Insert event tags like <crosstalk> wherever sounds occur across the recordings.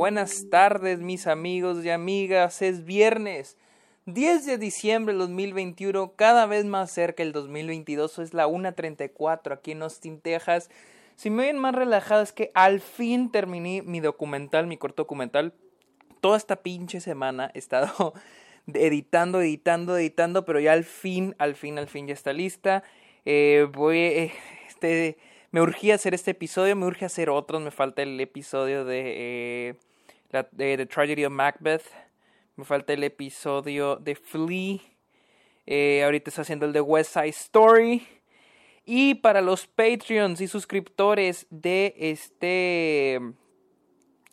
Buenas tardes mis amigos y amigas, es viernes 10 de diciembre del 2021, cada vez más cerca el 2022, es la 1.34 aquí en Austin, Texas. Si me ven más relajado es que al fin terminé mi documental, mi corto documental. Toda esta pinche semana he estado <laughs> editando, editando, editando, pero ya al fin, al fin, al fin ya está lista. Eh, voy, eh, este, me urgía hacer este episodio, me urge hacer otros, me falta el episodio de, eh, la, The Tragedy of Macbeth, me falta el episodio de Flea, eh, ahorita estoy haciendo el de West Side Story. Y para los Patreons y suscriptores de este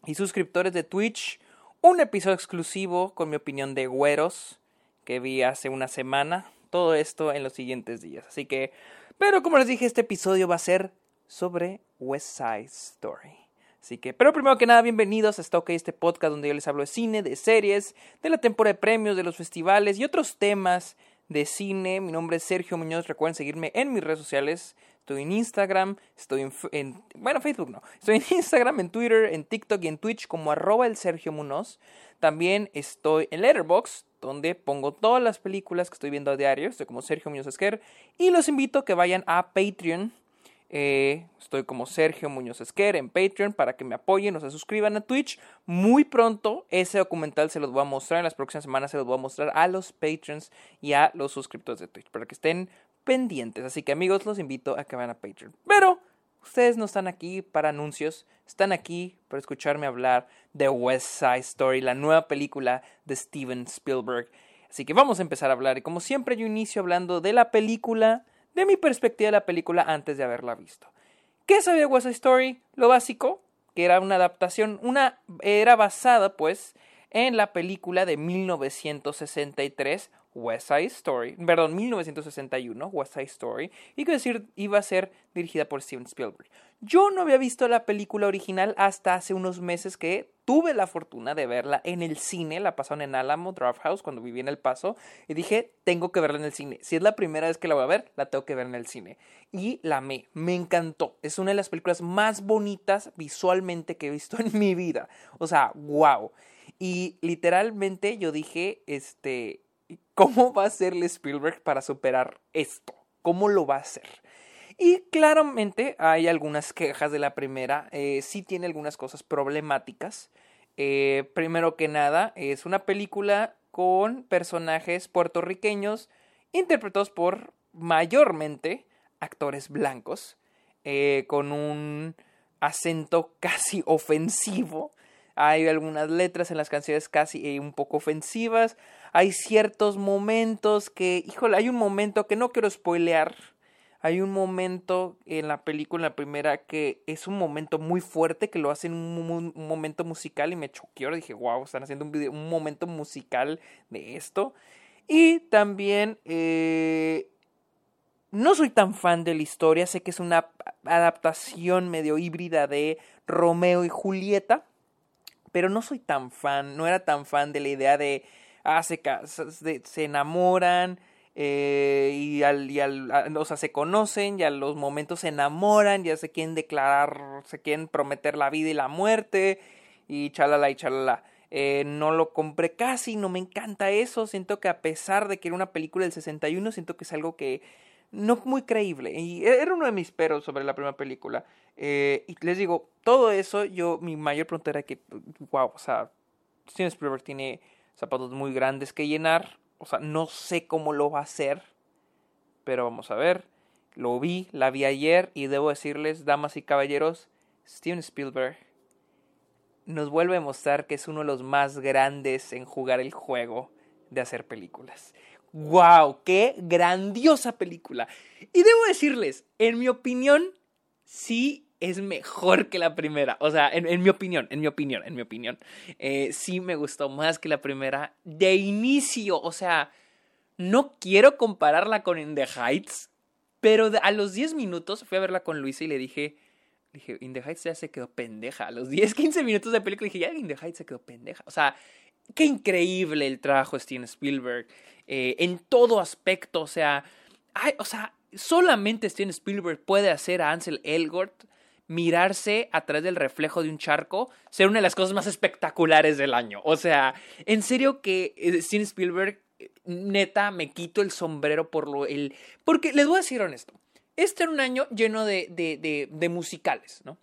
y suscriptores de Twitch, un episodio exclusivo con mi opinión de güeros que vi hace una semana. Todo esto en los siguientes días. Así que, pero como les dije, este episodio va a ser sobre West Side Story. Así que, pero primero que nada, bienvenidos a Stock, este podcast donde yo les hablo de cine, de series, de la temporada de premios, de los festivales y otros temas de cine. Mi nombre es Sergio Muñoz. Recuerden seguirme en mis redes sociales. Estoy en Instagram, estoy en, en, bueno, Facebook no. Estoy en <laughs> Instagram, en Twitter, en TikTok y en Twitch como arroba el Sergio Muñoz. También estoy en Letterboxd, donde pongo todas las películas que estoy viendo a diario. Estoy como Sergio Muñoz Esquer. Y los invito a que vayan a Patreon eh, estoy como Sergio Muñoz Esquer en Patreon para que me apoyen o se suscriban a Twitch. Muy pronto ese documental se los voy a mostrar. En las próximas semanas se los voy a mostrar a los patrons y a los suscriptores de Twitch para que estén pendientes. Así que amigos, los invito a que vayan a Patreon. Pero ustedes no están aquí para anuncios, están aquí para escucharme hablar de West Side Story, la nueva película de Steven Spielberg. Así que vamos a empezar a hablar. Y como siempre, yo inicio hablando de la película de mi perspectiva la película antes de haberla visto. ¿Qué sabía West Side Story? Lo básico, que era una adaptación, una era basada pues en la película de 1963 West Side Story, perdón, 1961 West Side Story, y que decir iba a ser dirigida por Steven Spielberg. Yo no había visto la película original hasta hace unos meses que tuve la fortuna de verla en el cine, la pasaron en Alamo Draft House cuando viví en El Paso, y dije, tengo que verla en el cine. Si es la primera vez que la voy a ver, la tengo que ver en el cine. Y la amé, me encantó. Es una de las películas más bonitas visualmente que he visto en mi vida. O sea, wow. Y literalmente yo dije, este, ¿cómo va a hacerle Spielberg para superar esto? ¿Cómo lo va a hacer? Y claramente hay algunas quejas de la primera, eh, sí tiene algunas cosas problemáticas. Eh, primero que nada, es una película con personajes puertorriqueños interpretados por mayormente actores blancos, eh, con un acento casi ofensivo. Hay algunas letras en las canciones casi un poco ofensivas. Hay ciertos momentos que, híjole, hay un momento que no quiero spoilear, hay un momento en la película, la primera, que es un momento muy fuerte, que lo hacen un, un momento musical y me choqueó. Dije, wow, están haciendo un, video, un momento musical de esto. Y también eh, no soy tan fan de la historia, sé que es una adaptación medio híbrida de Romeo y Julieta, pero no soy tan fan, no era tan fan de la idea de, ah, se, se enamoran, eh, y, al, y al, o sea, se conocen, y a los momentos se enamoran, ya se quieren declarar, se quieren prometer la vida y la muerte, y chalala y chalala. Eh, no lo compré casi, no me encanta eso, siento que a pesar de que era una película del 61, siento que es algo que no muy creíble, y era uno de mis peros sobre la primera película. Eh, y les digo, todo eso, yo, mi mayor pregunta era que, wow, o sea, Steven Spielberg tiene zapatos muy grandes que llenar, o sea, no sé cómo lo va a hacer, pero vamos a ver. Lo vi, la vi ayer y debo decirles, damas y caballeros, Steven Spielberg nos vuelve a mostrar que es uno de los más grandes en jugar el juego de hacer películas. ¡Wow! ¡Qué grandiosa película! Y debo decirles, en mi opinión, sí es mejor que la primera. O sea, en, mi opinión, en mi opinión, en mi opinión. Eh, sí me gustó más que la primera de inicio. O sea, no quiero compararla con In the Heights, pero a los 10 minutos fui a verla con Luisa y le dije, dije, In the Heights ya se quedó pendeja. A los 10, 15 minutos de película dije, ya In the Heights se quedó pendeja. O sea, qué increíble el trabajo de Steven Spielberg. Eh, en todo aspecto, o sea, o sea, solamente Steven Spielberg puede hacer a Ansel Elgort mirarse a través del reflejo de un charco ser una de las cosas más espectaculares del año. O sea, en serio que eh, Steven Spielberg, neta, me quito el sombrero por lo... El... Porque les voy a decir honesto, este era un año lleno de, de, de, de musicales, ¿no?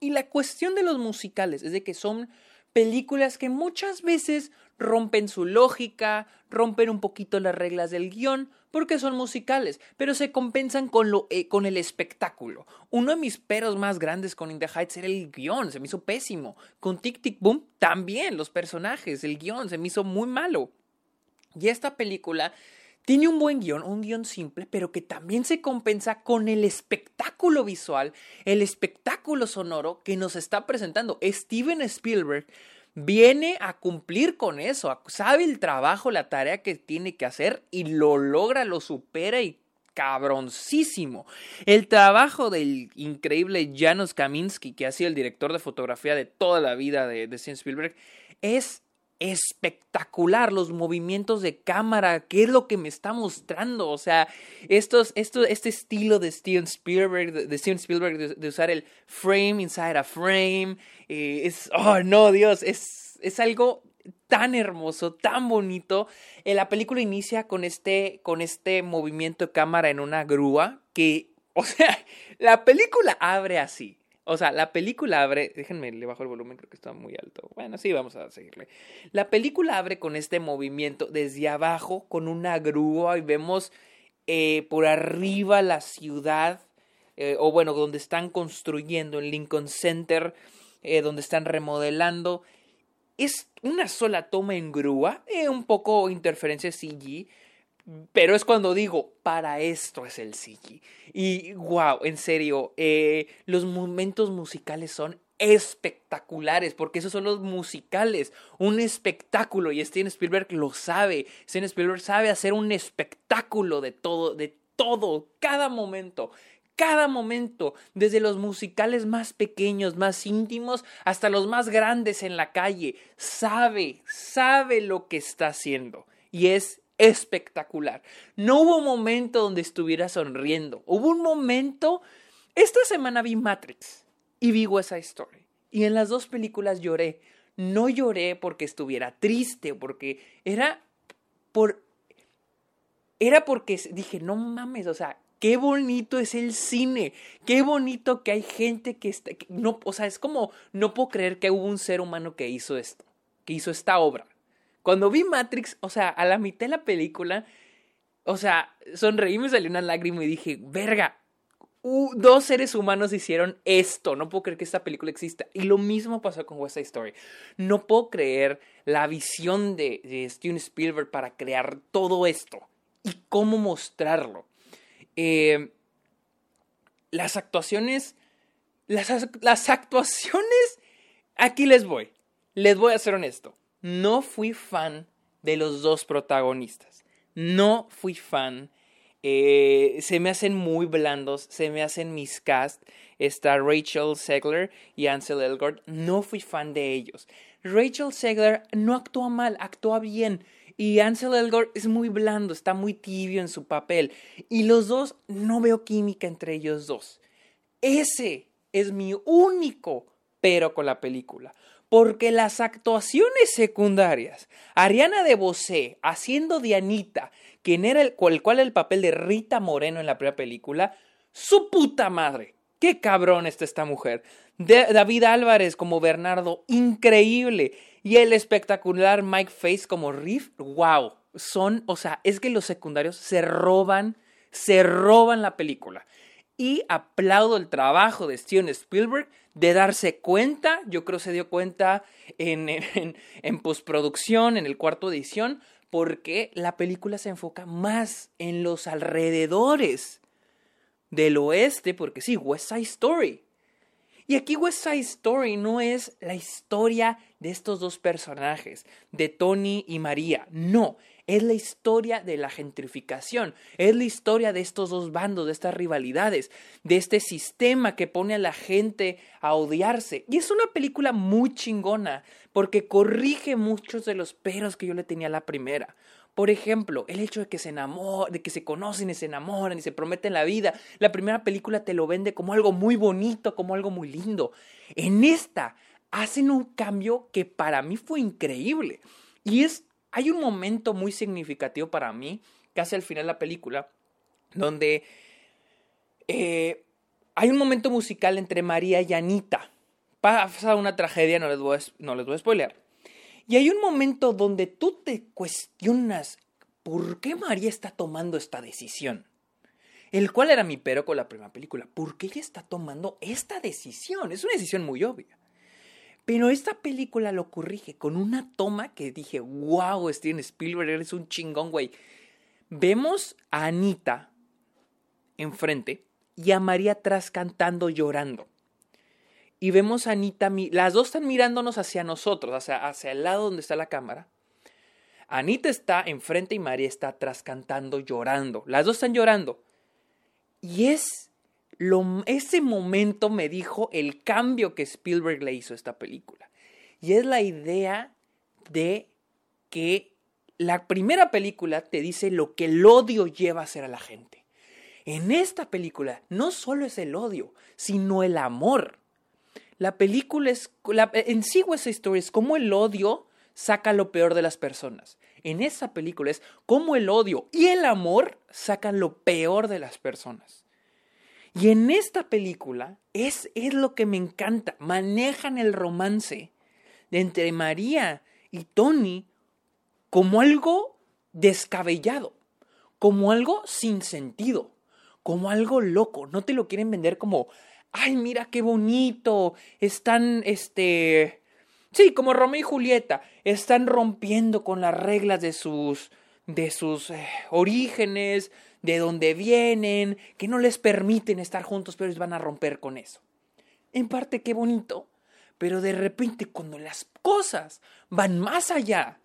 Y la cuestión de los musicales es de que son películas que muchas veces rompen su lógica, rompen un poquito las reglas del guion, porque son musicales, pero se compensan con, lo, eh, con el espectáculo. Uno de mis peros más grandes con In the Heights era el guion, se me hizo pésimo. Con Tic Tic Boom también, los personajes, el guion se me hizo muy malo. Y esta película tiene un buen guion, un guion simple, pero que también se compensa con el espectáculo visual, el espectáculo sonoro que nos está presentando Steven Spielberg. Viene a cumplir con eso, sabe el trabajo, la tarea que tiene que hacer y lo logra, lo supera y cabroncísimo. El trabajo del increíble Janusz Kaminski, que ha sido el director de fotografía de toda la vida de, de Steven Spielberg, es espectacular los movimientos de cámara, qué es lo que me está mostrando, o sea, estos, esto, este estilo de Steven Spielberg, de, Steven Spielberg de, usar el frame inside a frame, eh, es, oh no, Dios, es, es algo tan hermoso, tan bonito. Eh, la película inicia con este, con este movimiento de cámara en una grúa que, o sea, <laughs> la película abre así. O sea, la película abre. Déjenme, le bajo el volumen, creo que está muy alto. Bueno, sí, vamos a seguirle. La película abre con este movimiento desde abajo, con una grúa, y vemos eh, por arriba la ciudad, eh, o bueno, donde están construyendo en Lincoln Center, eh, donde están remodelando. Es una sola toma en grúa, un poco interferencia CG, pero es cuando digo, para esto es el CG. Y wow, en serio, eh, los momentos musicales son espectaculares, porque esos son los musicales, un espectáculo, y Steven Spielberg lo sabe. Steven Spielberg sabe hacer un espectáculo de todo, de todo, cada momento. Cada momento, desde los musicales más pequeños, más íntimos, hasta los más grandes en la calle, sabe, sabe lo que está haciendo. Y es espectacular. No hubo momento donde estuviera sonriendo. Hubo un momento. Esta semana vi Matrix y vi esa Story. Y en las dos películas lloré. No lloré porque estuviera triste, porque era por. Era porque dije, no mames, o sea, qué bonito es el cine, qué bonito que hay gente que está, no, o sea, es como, no puedo creer que hubo un ser humano que hizo esto, que hizo esta obra. Cuando vi Matrix, o sea, a la mitad de la película, o sea, sonreí, me salió una lágrima y dije, verga, dos seres humanos hicieron esto. No puedo creer que esta película exista. Y lo mismo pasó con West Side Story. No puedo creer la visión de, Steven Spielberg para crear todo esto y cómo mostrarlo. Eh, las actuaciones. Las, las actuaciones. Aquí les voy. Les voy a ser honesto no fui fan de los dos protagonistas. No fui fan. Eh, se me hacen muy blandos, se me hacen mis cast. Está Rachel Segler y Ansel Elgort. No fui fan de ellos. Rachel Segler no actúa mal, actúa bien. Y Ansel Elgort es muy blando, está muy tibio en su papel. Y los dos, no veo química entre ellos dos. Ese es mi único pero con la película porque las actuaciones secundarias, Ariana de Bosé haciendo de Anita, quien era el, cual, cual el papel de Rita Moreno en la primera película, su puta madre. Qué cabrón está esta mujer. David Álvarez como Bernardo, increíble. Y el espectacular Mike Face como Riff, wow. Son, o sea, es que los secundarios se roban, se roban la película y aplaudo el trabajo de Steven Spielberg de darse cuenta, yo creo se dio cuenta en, en, en, postproducción, en el cuarto edición, porque la película se enfoca más en los alrededores del oeste, porque sí, West Side Story. Y aquí West Side Story no es la historia de estos dos personajes, de Tony y María, no, es la historia de la gentrificación, es la historia de estos dos bandos, de estas rivalidades, de este sistema que pone a la gente a odiarse. Y es una película muy chingona, porque corrige muchos de los peros que yo le tenía a la primera. Por ejemplo, el hecho de que se enamoren, de que se conocen y se enamoran y se prometen la vida. La primera película te lo vende como algo muy bonito, como algo muy lindo. En esta hacen un cambio que para mí fue increíble. Y es, hay un momento muy significativo para mí, casi al final de la película, donde eh, hay un momento musical entre María y Anita. Pasa una tragedia, no les voy a, no les voy a spoilear. Y hay un momento donde tú te cuestionas por qué María está tomando esta decisión. El cual era mi pero con la primera película. ¿Por qué ella está tomando esta decisión? Es una decisión muy obvia. Pero esta película lo corrige con una toma que dije, wow, Steven Spielberg, eres un chingón, güey. Vemos a Anita enfrente y a María atrás cantando, llorando. Y vemos a Anita, las dos están mirándonos hacia nosotros, hacia, hacia el lado donde está la cámara. Anita está enfrente y María está atrás cantando, llorando. Las dos están llorando. Y es ese momento me dijo el cambio que Spielberg le hizo a esta película. Y es la idea de que la primera película te dice lo que el odio lleva a hacer a la gente. En esta película no solo es el odio, sino el amor. La película es, en sí West Story es como el odio saca lo peor de las personas. En esta película es como el odio y el amor sacan lo peor de las personas. Y en esta película es, es lo que me encanta. Manejan el romance de entre María y Tony como algo descabellado, como algo sin sentido como algo loco. No te lo quieren vender como, ay, mira qué bonito. Están, este... Sí, como Romeo y Julieta. Están rompiendo con las reglas de sus... de sus eh, orígenes, de dónde vienen, que no les permiten estar juntos, pero van a romper con eso. En parte qué bonito, pero de repente cuando las cosas van más allá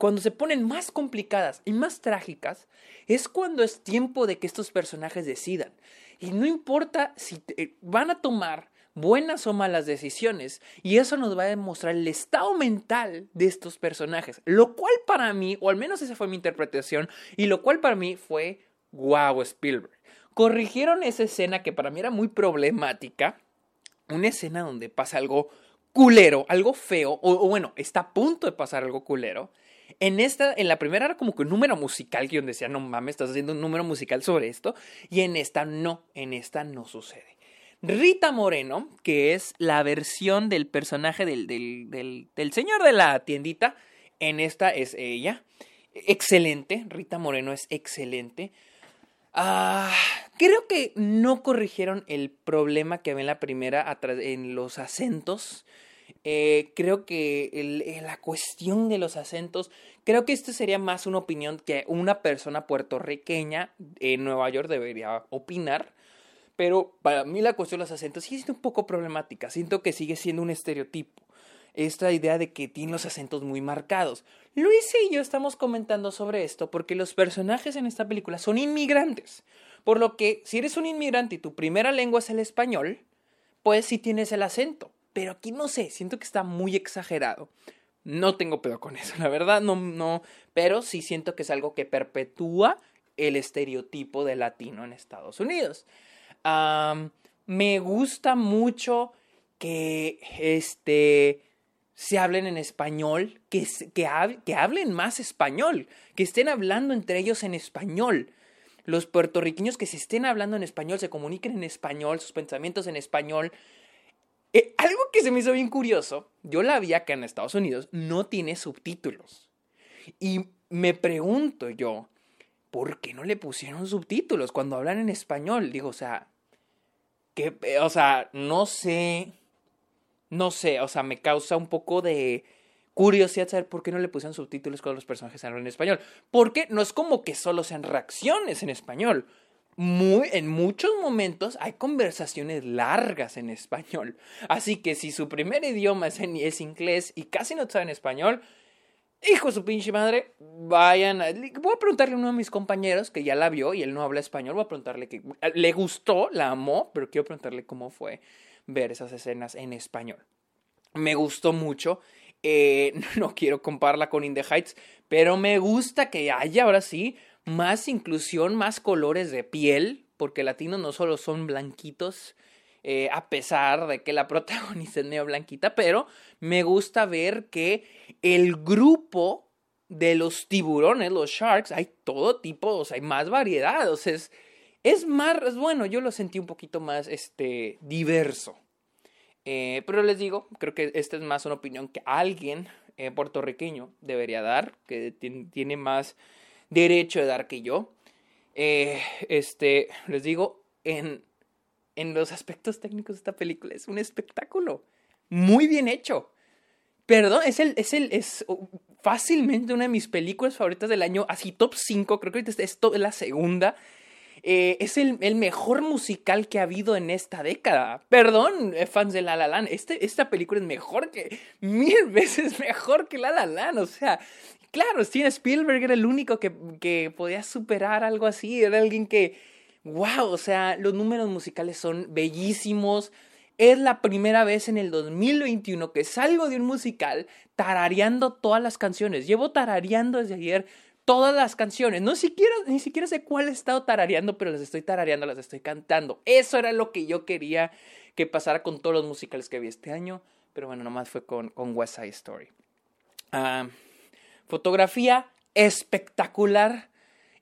cuando se ponen más complicadas y más trágicas, es cuando es tiempo de que estos personajes decidan. Y no importa si eh, van a tomar buenas o malas decisiones, y eso nos va a demostrar el estado mental de estos personajes, lo cual para mí, o al menos esa fue mi interpretación, y lo cual para mí fue wow Spielberg. Corrigieron esa escena que para mí era muy problemática, una escena donde pasa algo culero, algo feo, o, bueno, está a punto de pasar algo culero, en esta, en la primera era como que un número musical que yo decía, no mames, estás haciendo un número musical sobre esto. Y en esta no, en esta no sucede. Rita Moreno, que es la versión del personaje del, del, del, señor de la tiendita, en esta es ella. Excelente, Rita Moreno es excelente. Ah, creo que no corrigieron el problema que había en la primera en los acentos. Eh, creo que eh, la cuestión de los acentos, creo que esto sería más una opinión que una persona puertorriqueña en Nueva York debería opinar. Pero para mí la cuestión de los acentos sigue siendo un poco problemática. Siento que sigue siendo un estereotipo. Esta idea de que tiene los acentos muy marcados. Luis y yo estamos comentando sobre esto porque los personajes en esta película son inmigrantes. Por lo que si eres un inmigrante y tu primera lengua es el español, pues sí tienes el acento. Pero aquí no sé, siento que está muy exagerado. No tengo pedo con eso, la verdad, no, no, pero sí siento que es algo que perpetúa el estereotipo de latino en Estados Unidos. me gusta mucho que este se hablen en español, que, que, que hablen más español, que estén hablando entre ellos en español los puertorriqueños que se estén hablando en español, se comuniquen en español, sus pensamientos en español, eh, algo que se me hizo bien curioso, yo la vi acá en Estados Unidos, no tiene subtítulos. Y me pregunto yo, ¿por qué no le pusieron subtítulos cuando hablan en español? Digo, o sea, que, o sea, no sé, no sé, o sea, me causa un poco de curiosidad saber por qué no le pusieron subtítulos cuando los personajes hablan en español. Porque no es como que solo sean reacciones en español muy, en muchos momentos hay conversaciones largas en español. Así que si su primer idioma es, es inglés y casi no saben español, hijo de su pinche madre, vayan. A, voy a preguntarle a uno de mis compañeros que ya la vio y él no habla español. Voy a preguntarle que le gustó, la amó, pero quiero preguntarle cómo fue ver esas escenas en español. Me gustó mucho Eh, <laughs> no quiero compararla con In Heights, pero me gusta que haya ahora sí más inclusión, más colores de piel, porque latinos no solo son blanquitos, eh, a pesar de que la <laughs> protagonista es medio blanquita, pero me gusta ver que el grupo de los tiburones, los sharks, hay todo tipo, o sea, hay más variedad, o sea, es, es más, bueno, yo lo sentí un poquito más, este, diverso. Eh, pero les digo, creo que esta es más una opinión que alguien eh, puertorriqueño debería dar, que tiene más derecho de dar que yo. Eh, este, les digo, en, en los aspectos técnicos esta película es un espectáculo muy bien hecho. Perdón, es el, es el, es fácilmente una de mis películas favoritas del año, así top 5, creo que es, es la segunda. Eh, es el, el, mejor musical que ha habido en esta década. Perdón, eh, fans de La La Land. Este, esta película es mejor que. mil <laughs> veces mejor que La La Land. O sea, claro, Steven Spielberg era el único que, que podía superar algo así. Era alguien que. ¡Wow! O sea, los números musicales son bellísimos. Es la primera vez en el 2021 que salgo de un musical tarareando todas las canciones. Llevo tarareando desde ayer todas las canciones. No siquiera, ni siquiera sé cuál he estado tarareando, pero las estoy tarareando, las estoy cantando. Eso era lo que yo quería que pasara con todos los musicales que vi este año. Pero bueno, nomás fue con, West Side Story. Ah, fotografía espectacular.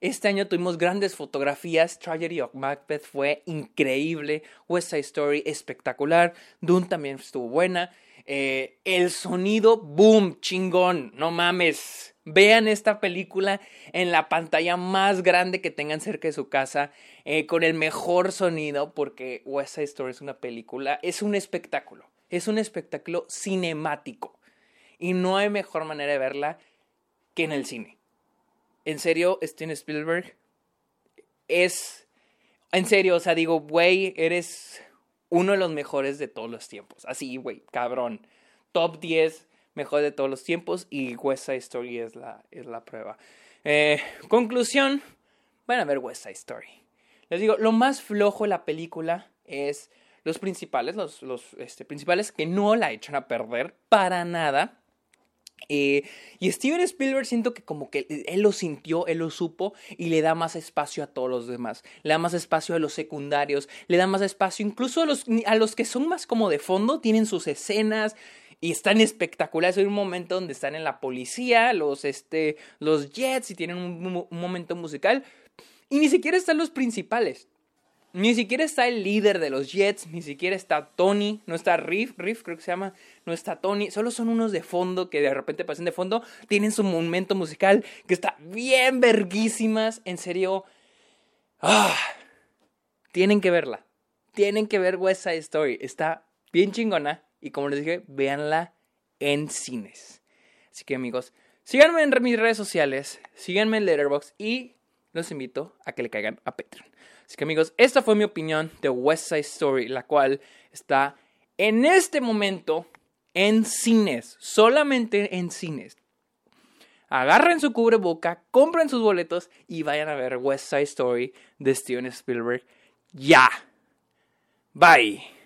Este año tuvimos grandes fotografías. Tragedy of Macbeth fue increíble. West Side Story espectacular. Dune también estuvo buena. Eh, el sonido, boom, chingón. No mames. Vean esta película en la pantalla más grande que tengan cerca de su casa, eh, con el mejor sonido, porque West Side Story es una película, es un espectáculo, es un espectáculo cinemático. Y no hay mejor manera de verla que en el cine. En serio, Steven Spielberg es... En serio, o sea, digo, güey, eres uno de los mejores de todos los tiempos. Así, güey, cabrón. Top 10 mejor de todos los tiempos y West Side Story es la, es la prueba. Eh, conclusión, van a ver West Side Story. Les digo, lo más flojo de la película es los principales, los, los este, principales que no la echan a perder para nada. Eh, y Steven Spielberg siento que como que él lo sintió, él lo supo y le da más espacio a todos los demás. Le da más espacio a los secundarios, le da más espacio incluso a los, a los que son más como de fondo, tienen sus escenas y están espectaculares. Hay un momento donde están en la policía, los, este, los Jets y tienen un, momento musical. Y ni siquiera están los principales. Ni siquiera está el líder de los Jets, ni siquiera está Tony, no está Riff, Riff creo que se llama, no está Tony, solo son unos de fondo que de repente pasan de fondo, tienen su momento musical que está bien verguísimas, en serio. Ah, tienen que verla, tienen que ver West Side Story, está bien chingona. Y como les dije, véanla en cines. Así que amigos, síganme en mis redes sociales, síganme en Letterboxd y los invito a que le caigan a Patreon. Así que amigos, esta fue mi opinión de West Side Story, la cual está en este momento en cines, solamente en cines. Agarren su cubreboca, compren sus boletos y vayan a ver West Side Story de Steven Spielberg ya. Bye.